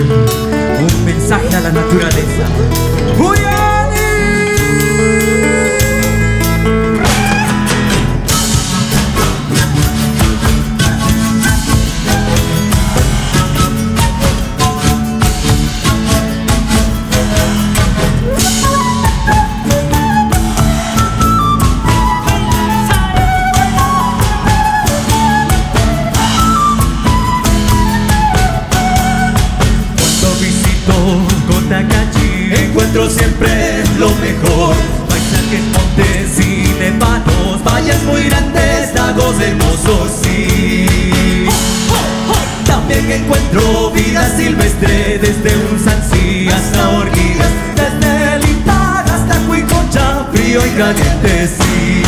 un mensaje a la naturaleza, encuentro siempre lo mejor. Paisajes, montes y nevados, valles muy grandes, lagos hermosos, sí. También encuentro vida silvestre desde un sansí hasta orquídeas Desde Litar hasta Cuicocha, frío y caliente, sí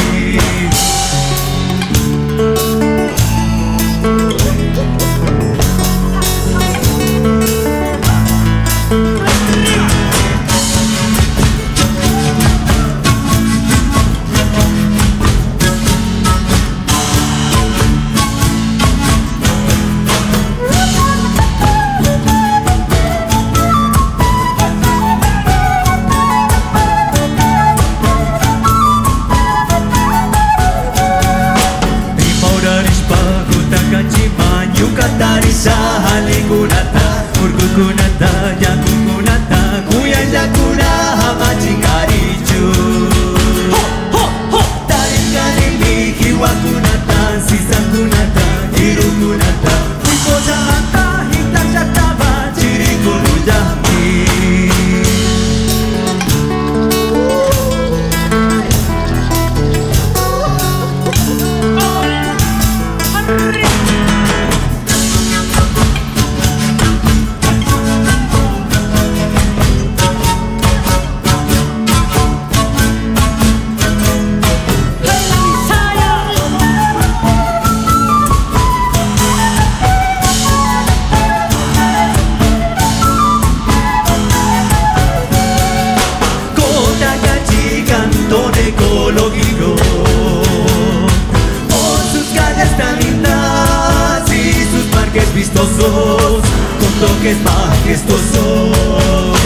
Toques majestuosos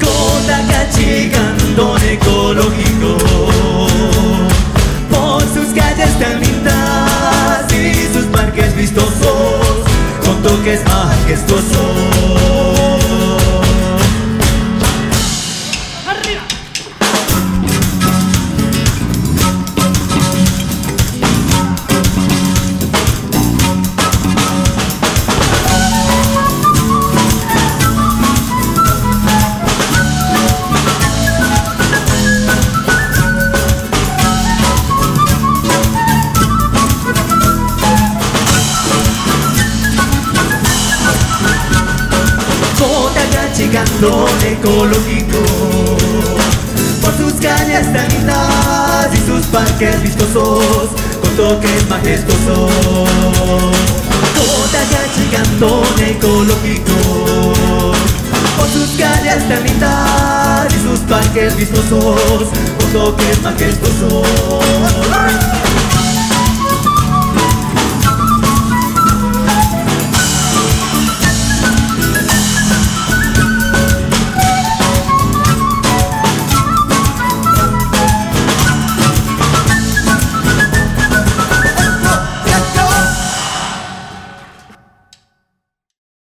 Cotacachi, cantón ecológico Por sus calles tan lindas y sus parques vistosos Con toques majestuosos Cantón ecológico. Por sus calles tan lindas y sus parques vistosos Con toques majestuosos. Cotacachi, cantón ecológico. Por sus calles tan lindas y sus parques vistosos Con toques majestuosos